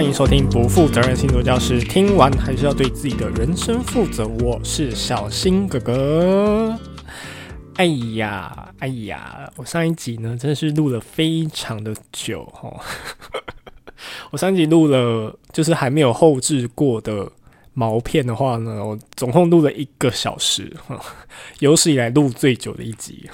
欢迎收听不负责任星座教师。听完还是要对自己的人生负责。我是小新哥哥。哎呀，哎呀，我上一集呢，真的是录了非常的久哈。我上一集录了，就是还没有后置过的毛片的话呢，我总共录了一个小时，有史以来录最久的一集。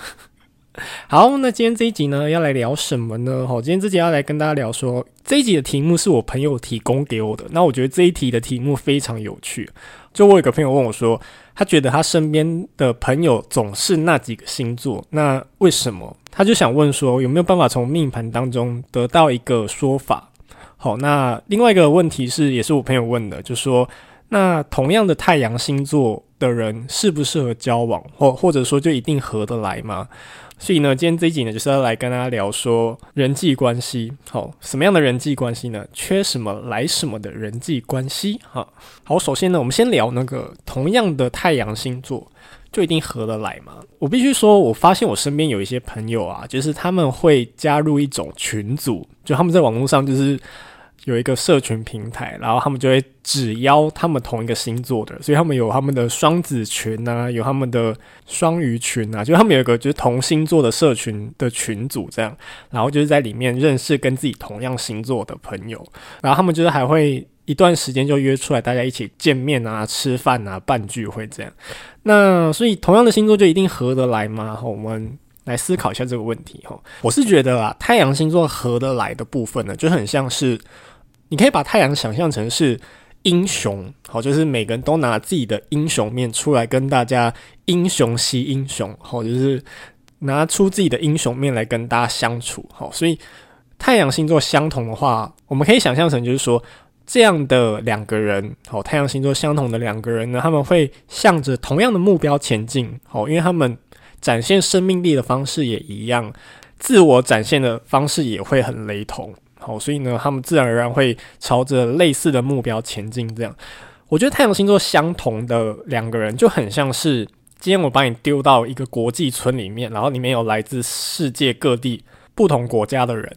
好，那今天这一集呢，要来聊什么呢？好，今天这集要来跟大家聊说，这一集的题目是我朋友提供给我的。那我觉得这一题的题目非常有趣。就我有个朋友问我说，他觉得他身边的朋友总是那几个星座，那为什么？他就想问说，有没有办法从命盘当中得到一个说法？好，那另外一个问题是，也是我朋友问的，就说，那同样的太阳星座的人适不适合交往，或或者说就一定合得来吗？所以呢，今天这一集呢，就是要来跟大家聊说人际关系。好，什么样的人际关系呢？缺什么来什么的人际关系。哈，好，首先呢，我们先聊那个同样的太阳星座，就一定合得来吗？我必须说，我发现我身边有一些朋友啊，就是他们会加入一种群组，就他们在网络上就是。有一个社群平台，然后他们就会只邀他们同一个星座的，所以他们有他们的双子群啊，有他们的双鱼群啊，就他们有一个就是同星座的社群的群组这样，然后就是在里面认识跟自己同样星座的朋友，然后他们就是还会一段时间就约出来，大家一起见面啊、吃饭啊、办聚会这样。那所以同样的星座就一定合得来吗？我们来思考一下这个问题哈。我是觉得啊，太阳星座合得来的部分呢，就很像是。你可以把太阳想象成是英雄，好，就是每个人都拿自己的英雄面出来跟大家英雄惜英雄，好，就是拿出自己的英雄面来跟大家相处，好，所以太阳星座相同的话，我们可以想象成就是说这样的两个人，好，太阳星座相同的两个人呢，他们会向着同样的目标前进，好，因为他们展现生命力的方式也一样，自我展现的方式也会很雷同。好，所以呢，他们自然而然会朝着类似的目标前进。这样，我觉得太阳星座相同的两个人就很像是，今天我把你丢到一个国际村里面，然后里面有来自世界各地不同国家的人，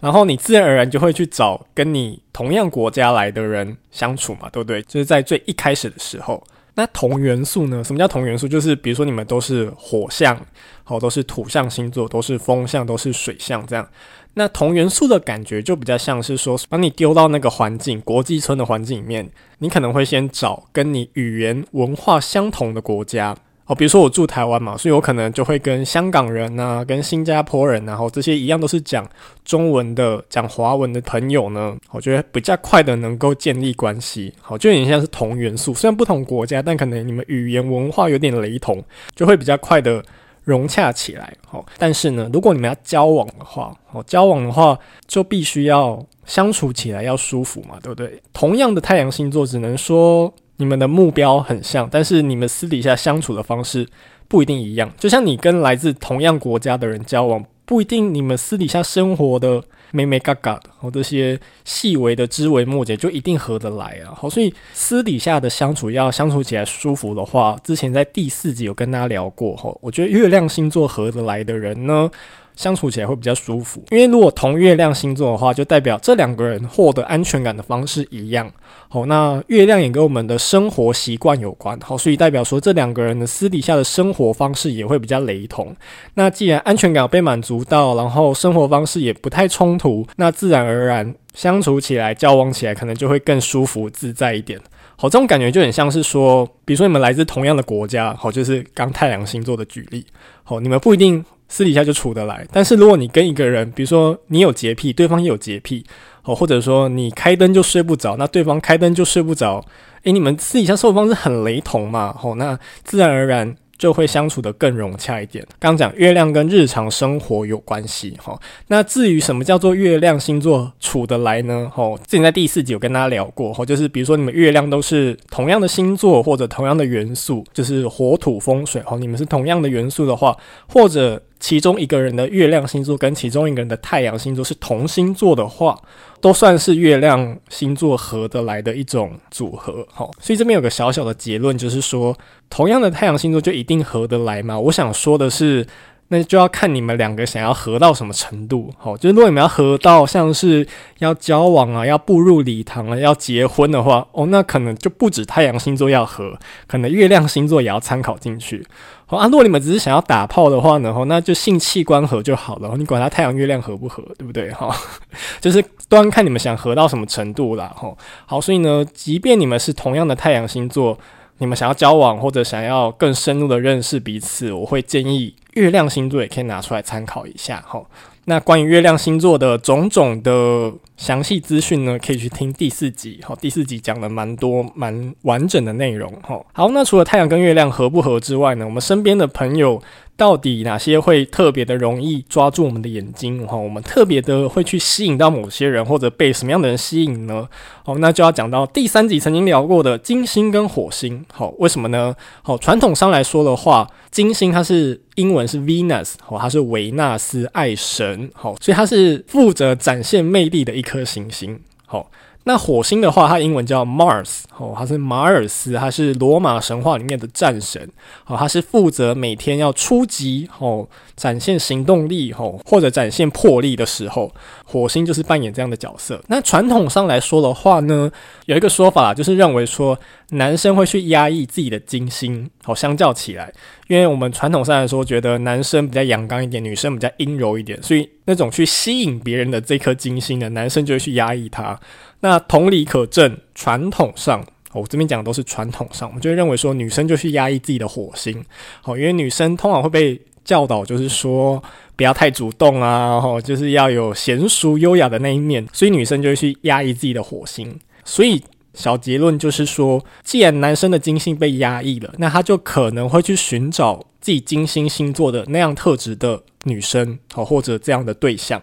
然后你自然而然就会去找跟你同样国家来的人相处嘛，对不对？就是在最一开始的时候，那同元素呢？什么叫同元素？就是比如说你们都是火象，好，都是土象星座，都是风象，都是水象，这样。那同元素的感觉就比较像是说，把你丢到那个环境，国际村的环境里面，你可能会先找跟你语言文化相同的国家哦，比如说我住台湾嘛，所以我可能就会跟香港人啊，跟新加坡人啊，然后这些一样都是讲中文的、讲华文的朋友呢，我觉得比较快的能够建立关系，好，就有点像是同元素，虽然不同国家，但可能你们语言文化有点雷同，就会比较快的。融洽起来，好，但是呢，如果你们要交往的话，好，交往的话就必须要相处起来要舒服嘛，对不对？同样的太阳星座，只能说你们的目标很像，但是你们私底下相处的方式不一定一样。就像你跟来自同样国家的人交往，不一定你们私底下生活的。美美嘎嘎的，好，这些细微的枝微末节就一定合得来啊！好，所以私底下的相处要相处起来舒服的话，之前在第四集有跟大家聊过，哈，我觉得月亮星座合得来的人呢，相处起来会比较舒服，因为如果同月亮星座的话，就代表这两个人获得安全感的方式一样。好，那月亮也跟我们的生活习惯有关，好，所以代表说这两个人的私底下的生活方式也会比较雷同。那既然安全感被满足到，然后生活方式也不太冲突，那自然而然相处起来、交往起来可能就会更舒服自在一点。好，这种感觉就很像是说，比如说你们来自同样的国家，好，就是刚太阳星座的举例，好，你们不一定。私底下就处得来，但是如果你跟一个人，比如说你有洁癖，对方也有洁癖，哦，或者说你开灯就睡不着，那对方开灯就睡不着，诶，你们私底下生活方式很雷同嘛，哦，那自然而然。就会相处得更融洽一点。刚讲月亮跟日常生活有关系，哈。那至于什么叫做月亮星座处得来呢？哈，之前在第四集有跟大家聊过，哈，就是比如说你们月亮都是同样的星座或者同样的元素，就是火土风水，哈，你们是同样的元素的话，或者其中一个人的月亮星座跟其中一个人的太阳星座是同星座的话。都算是月亮星座合得来的一种组合，好，所以这边有个小小的结论，就是说，同样的太阳星座就一定合得来吗？我想说的是，那就要看你们两个想要合到什么程度。好，就是如果你们要合到像是要交往啊，要步入礼堂啊，要结婚的话，哦，那可能就不止太阳星座要合，可能月亮星座也要参考进去。好啊，如果你们只是想要打炮的话呢，哦那就性器官合就好了。你管它太阳月亮合不合，对不对？哈，就是端看你们想合到什么程度啦。哈，好，所以呢，即便你们是同样的太阳星座。你们想要交往或者想要更深入的认识彼此，我会建议月亮星座也可以拿出来参考一下哈。那关于月亮星座的种种的详细资讯呢，可以去听第四集哈。第四集讲了蛮多蛮完整的内容哈。好，那除了太阳跟月亮合不合之外呢，我们身边的朋友。到底哪些会特别的容易抓住我们的眼睛？哈，我们特别的会去吸引到某些人，或者被什么样的人吸引呢？好，那就要讲到第三集曾经聊过的金星跟火星。好，为什么呢？好，传统上来说的话，金星它是英文是 Venus，好，它是维纳斯爱神，好，所以它是负责展现魅力的一颗行星。好。那火星的话，它英文叫 Mars，哦，它是马尔斯，它是罗马神话里面的战神，哦，它是负责每天要出击，哦，展现行动力，哦，或者展现魄力的时候，火星就是扮演这样的角色。那传统上来说的话呢，有一个说法就是认为说，男生会去压抑自己的金星，好，相较起来，因为我们传统上来说，觉得男生比较阳刚一点，女生比较阴柔一点，所以那种去吸引别人的这颗金星呢，男生就会去压抑它。那同理可证，传统上，我这边讲的都是传统上，我们就会认为说，女生就去压抑自己的火星，好，因为女生通常会被教导，就是说不要太主动啊，吼，就是要有娴熟优雅的那一面，所以女生就会去压抑自己的火星，所以。小结论就是说，既然男生的金星被压抑了，那他就可能会去寻找自己金星星座的那样特质的女生，好，或者这样的对象。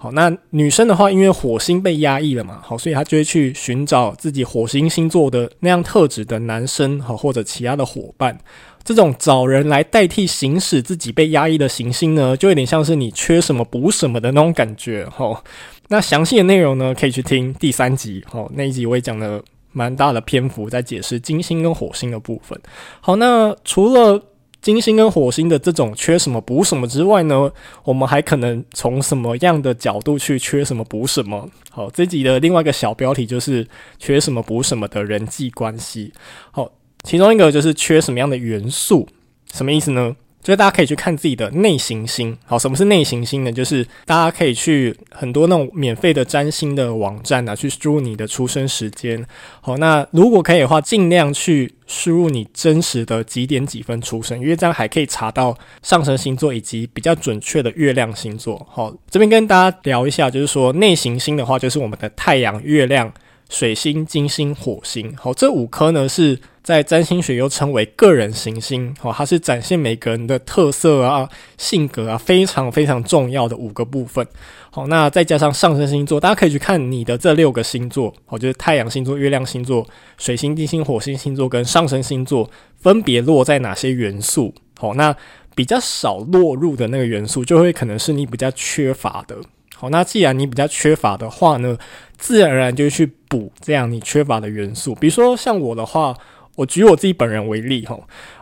好，那女生的话，因为火星被压抑了嘛，好，所以她就会去寻找自己火星星座的那样特质的男生，好，或者其他的伙伴。这种找人来代替行使自己被压抑的行星呢，就有点像是你缺什么补什么的那种感觉，哈。那详细的内容呢，可以去听第三集，哦，那一集我也讲了蛮大的篇幅在解释金星跟火星的部分。好，那除了金星跟火星的这种缺什么补什么之外呢，我们还可能从什么样的角度去缺什么补什么？好，这集的另外一个小标题就是缺什么补什么的人际关系。好，其中一个就是缺什么样的元素？什么意思呢？所以大家可以去看自己的内行星。好，什么是内行星呢？就是大家可以去很多那种免费的占星的网站啊，去输入你的出生时间。好，那如果可以的话，尽量去输入你真实的几点几分出生，因为这样还可以查到上升星座以及比较准确的月亮星座。好，这边跟大家聊一下，就是说内行星的话，就是我们的太阳、月亮、水星、金星、火星。好，这五颗呢是。在占星学又称为个人行星，哦，它是展现每个人的特色啊、性格啊，非常非常重要的五个部分。好，那再加上上升星座，大家可以去看你的这六个星座，哦，就是太阳星座、月亮星座、水星、金星、火星星座跟上升星座分别落在哪些元素。好，那比较少落入的那个元素，就会可能是你比较缺乏的。好，那既然你比较缺乏的话呢，自然而然就去补这样你缺乏的元素。比如说像我的话。我举我自己本人为例哈，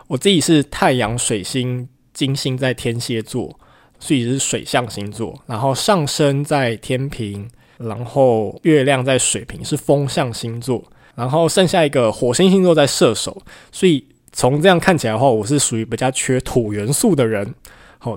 我自己是太阳、水星、金星在天蝎座，所以是水象星座。然后上升在天平，然后月亮在水瓶，是风象星座。然后剩下一个火星星座在射手，所以从这样看起来的话，我是属于比较缺土元素的人。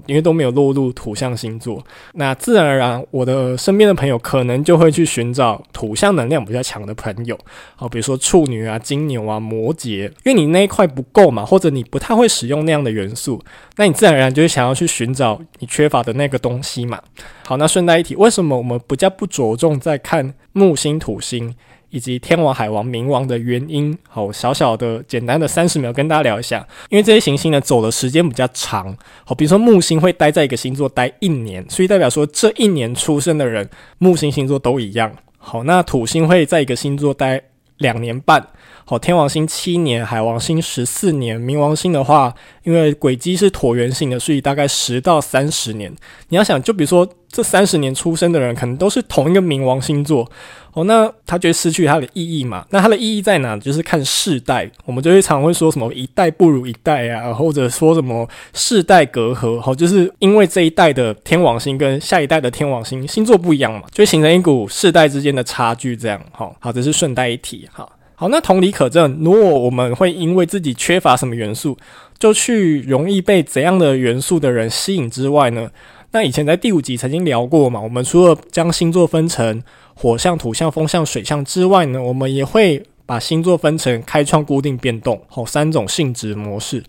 因为都没有落入土象星座，那自然而然，我的身边的朋友可能就会去寻找土象能量比较强的朋友。好，比如说处女啊、金牛啊、摩羯，因为你那一块不够嘛，或者你不太会使用那样的元素，那你自然而然就会想要去寻找你缺乏的那个东西嘛。好，那顺带一提，为什么我们比较不着重在看木星、土星？以及天王、海王、冥王的原因，好，小小的、简单的三十秒跟大家聊一下。因为这些行星呢，走的时间比较长，好，比如说木星会待在一个星座待一年，所以代表说这一年出生的人，木星星座都一样。好，那土星会在一个星座待两年半，好，天王星七年，海王星十四年，冥王星的话，因为轨迹是椭圆形的，所以大概十到三十年。你要想，就比如说这三十年出生的人，可能都是同一个冥王星座，哦，那他就会失去它的意义嘛。那它的意义在哪？就是看世代，我们就会常会说什么一代不如一代啊，或者说什么世代隔阂，好，就是因为这一代的天王星跟下一代的天王星星座不一样嘛，就会形成一股世代之间的差距，这样，好，好，这是顺带一提，好。好，那同理可证，如果我们会因为自己缺乏什么元素，就去容易被怎样的元素的人吸引之外呢？那以前在第五集曾经聊过嘛，我们除了将星座分成火象、土象、风象、水象之外呢，我们也会把星座分成开创、固定、变动，好，三种性质模式。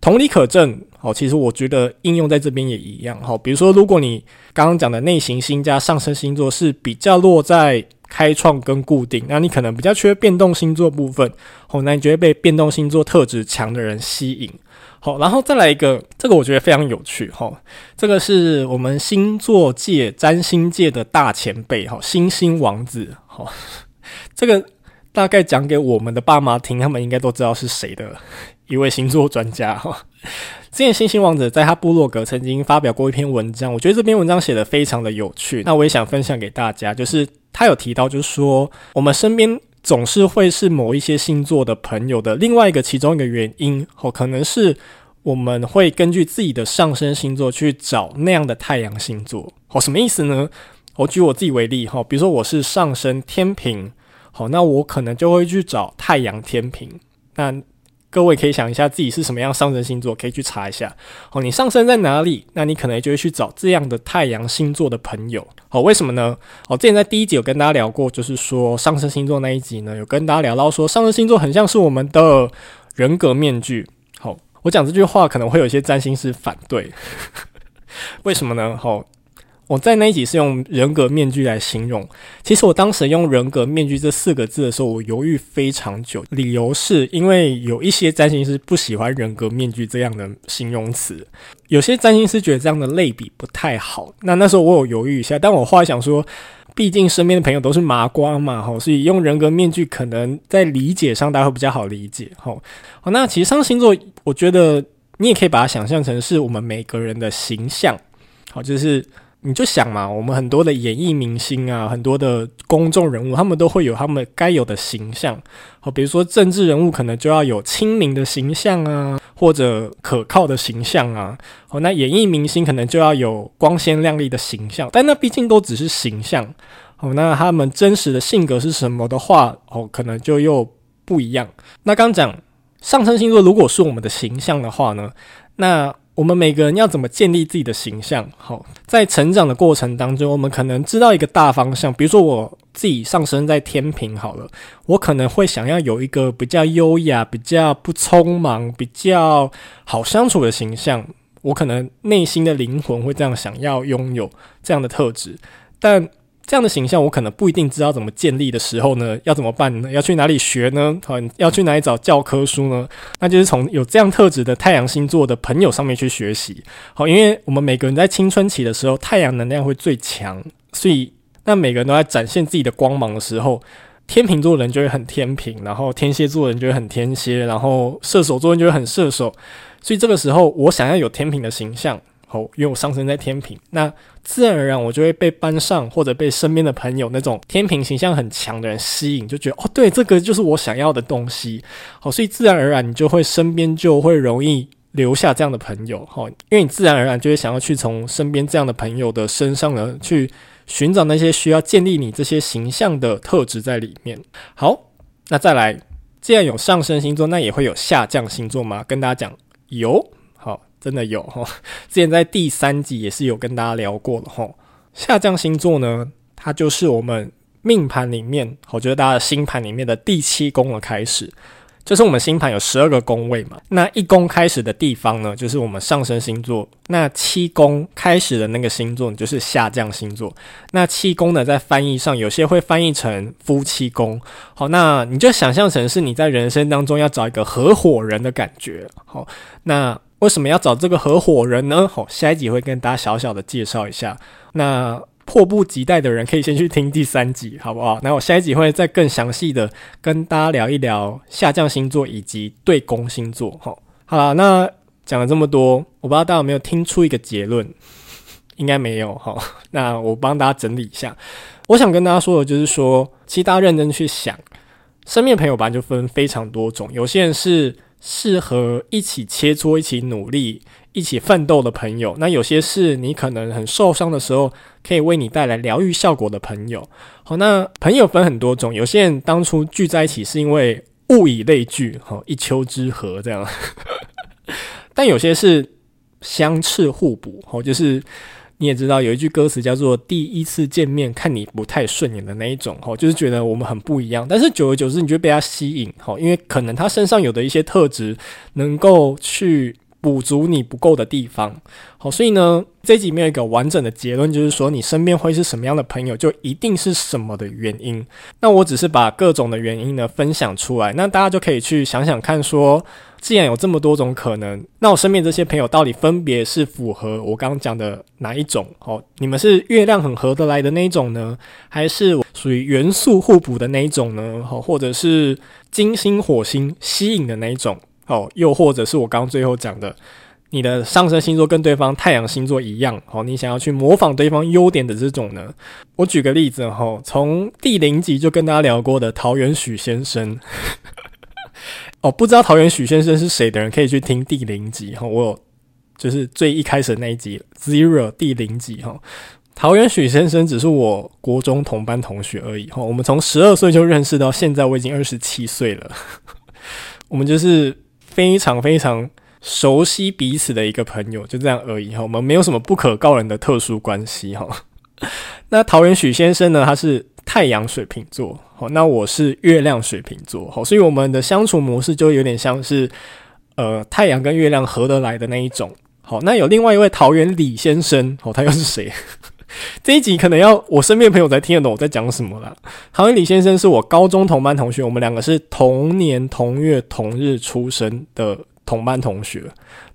同理可证，好，其实我觉得应用在这边也一样，好，比如说如果你刚刚讲的内行星加上升星座是比较落在。开创跟固定，那你可能比较缺变动星座部分，好，那你就会被变动星座特质强的人吸引，好，然后再来一个，这个我觉得非常有趣，哈，这个是我们星座界、占星界的大前辈，哈，星星王子，哈，这个大概讲给我们的爸妈听，他们应该都知道是谁的一位星座专家，哈。之前星星王子在他部落格曾经发表过一篇文章，我觉得这篇文章写得非常的有趣，那我也想分享给大家。就是他有提到，就是说我们身边总是会是某一些星座的朋友的另外一个其中一个原因，哦，可能是我们会根据自己的上升星座去找那样的太阳星座。哦，什么意思呢？我举我自己为例，哈，比如说我是上升天秤，好，那我可能就会去找太阳天秤，那。各位可以想一下自己是什么样上升星座，可以去查一下。好，你上升在哪里？那你可能就会去找这样的太阳星座的朋友。好，为什么呢？哦，之前在第一集有跟大家聊过，就是说上升星座那一集呢，有跟大家聊到说上升星座很像是我们的人格面具。好，我讲这句话可能会有一些占星师反对，为什么呢？好。我在那一集是用人格面具来形容，其实我当时用人格面具这四个字的时候，我犹豫非常久。理由是因为有一些占星师不喜欢人格面具这样的形容词，有些占星师觉得这样的类比不太好。那那时候我有犹豫一下，但我后来想说，毕竟身边的朋友都是麻瓜嘛，吼，所以用人格面具可能在理解上大家会比较好理解，吼。好，那其实上星座，我觉得你也可以把它想象成是我们每个人的形象，好，就是。你就想嘛，我们很多的演艺明星啊，很多的公众人物，他们都会有他们该有的形象。好，比如说政治人物可能就要有亲民的形象啊，或者可靠的形象啊。好，那演艺明星可能就要有光鲜亮丽的形象，但那毕竟都只是形象。好，那他们真实的性格是什么的话，哦，可能就又不一样。那刚讲上升星座，如果是我们的形象的话呢，那我们每个人要怎么建立自己的形象？好，在成长的过程当中，我们可能知道一个大方向。比如说，我自己上升在天平，好了，我可能会想要有一个比较优雅、比较不匆忙、比较好相处的形象。我可能内心的灵魂会这样想要拥有这样的特质，但。这样的形象，我可能不一定知道怎么建立的时候呢，要怎么办呢？要去哪里学呢？好，要去哪里找教科书呢？那就是从有这样特质的太阳星座的朋友上面去学习。好，因为我们每个人在青春期的时候，太阳能量会最强，所以那每个人都在展现自己的光芒的时候，天秤座人就会很天平，然后天蝎座人就会很天蝎，然后射手座人就会很射手。所以这个时候，我想要有天平的形象。好，因为我上升在天秤，那自然而然我就会被班上或者被身边的朋友那种天平形象很强的人吸引，就觉得哦，对，这个就是我想要的东西。好，所以自然而然你就会身边就会容易留下这样的朋友。好，因为你自然而然就会想要去从身边这样的朋友的身上呢，去寻找那些需要建立你这些形象的特质在里面。好，那再来，既然有上升星座，那也会有下降星座吗？跟大家讲，有。真的有哈，之前在第三集也是有跟大家聊过的哈。下降星座呢，它就是我们命盘里面，我觉得大家的星盘里面的第七宫的开始，就是我们星盘有十二个宫位嘛。那一宫开始的地方呢，就是我们上升星座。那七宫开始的那个星座，就是下降星座。那七宫呢，在翻译上有些会翻译成夫妻宫。好，那你就想象成是你在人生当中要找一个合伙人的感觉。好，那。为什么要找这个合伙人呢？好，下一集会跟大家小小的介绍一下。那迫不及待的人，可以先去听第三集，好不好？那我下一集会再更详细的跟大家聊一聊下降星座以及对宫星座。好，好了，那讲了这么多，我不知道大家有没有听出一个结论？应该没有。哈，那我帮大家整理一下。我想跟大家说的就是说，其实大家认真去想，身边朋友吧就分非常多种，有些人是。适合一起切磋、一起努力、一起奋斗的朋友，那有些是你可能很受伤的时候，可以为你带来疗愈效果的朋友。好，那朋友分很多种，有些人当初聚在一起是因为物以类聚，好，一丘之貉这样。但有些是相斥互补，好，就是。你也知道有一句歌词叫做“第一次见面看你不太顺眼的那一种”吼，就是觉得我们很不一样。但是久而久之，你就被他吸引吼，因为可能他身上有的一些特质能够去补足你不够的地方。好，所以呢，这集没有一个完整的结论，就是说你身边会是什么样的朋友，就一定是什么的原因。那我只是把各种的原因呢分享出来，那大家就可以去想想看说。既然有这么多种可能，那我身边这些朋友到底分别是符合我刚刚讲的哪一种？哦，你们是月亮很合得来的那一种呢，还是属于元素互补的那一种呢？哦，或者是金星火星吸引的那一种？哦，又或者是我刚刚最后讲的，你的上升星座跟对方太阳星座一样，哦，你想要去模仿对方优点的这种呢？我举个例子哈，从第零集就跟大家聊过的桃园许先生。哦，不知道桃园许先生是谁的人，可以去听第零集哈。我有就是最一开始的那一集 Zero 第零集哈。桃园许先生只是我国中同班同学而已哈。我们从十二岁就认识到现在，我已经二十七岁了。我们就是非常非常熟悉彼此的一个朋友，就这样而已哈。我们没有什么不可告人的特殊关系哈。那桃园许先生呢？他是太阳水瓶座，好，那我是月亮水瓶座，好，所以我们的相处模式就有点像是，呃，太阳跟月亮合得来的那一种。好，那有另外一位桃园李先生，哦，他又是谁？这一集可能要我身边朋友才听得懂我在讲什么了。好像李先生是我高中同班同学，我们两个是同年同月同日出生的。同班同学，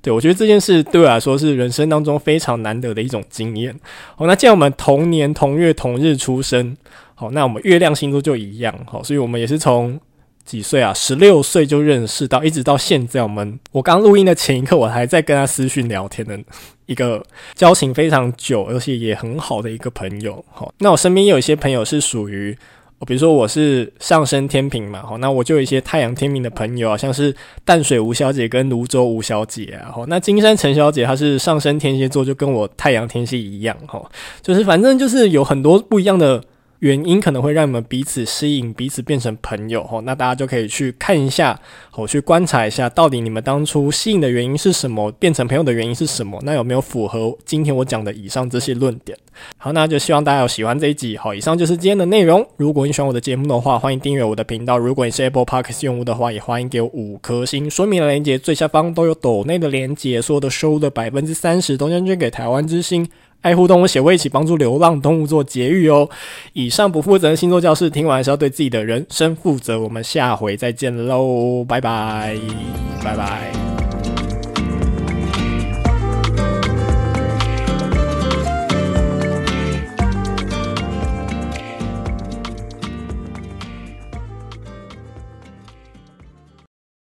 对，我觉得这件事对我来说是人生当中非常难得的一种经验。好，那既然我们同年同月同日出生，好，那我们月亮星座就一样，好，所以我们也是从几岁啊，十六岁就认识到一直到现在。我们我刚录音的前一刻，我还在跟他私讯聊天呢一个交情非常久，而且也很好的一个朋友。好，那我身边有一些朋友是属于。比如说我是上升天平嘛，好，那我就有一些太阳天平的朋友啊，像是淡水吴小姐跟泸州吴小姐啊，好，那金山陈小姐她是上升天蝎座，就跟我太阳天蝎一样，哈，就是反正就是有很多不一样的。原因可能会让你们彼此吸引，彼此变成朋友吼，那大家就可以去看一下，我，去观察一下，到底你们当初吸引的原因是什么，变成朋友的原因是什么？那有没有符合今天我讲的以上这些论点？好，那就希望大家有喜欢这一集。好，以上就是今天的内容。如果你喜欢我的节目的话，欢迎订阅我的频道。如果你是 Apple Podcast 用户的话，也欢迎给我五颗星。说明的链接最下方都有抖内的连接，所有的收入的百分之三十都将捐给台湾之星。爱护动物协会一起帮助流浪动物做节育哦。以上不负责任星座教室，听完是要对自己的人生负责。我们下回再见喽，拜拜，拜拜。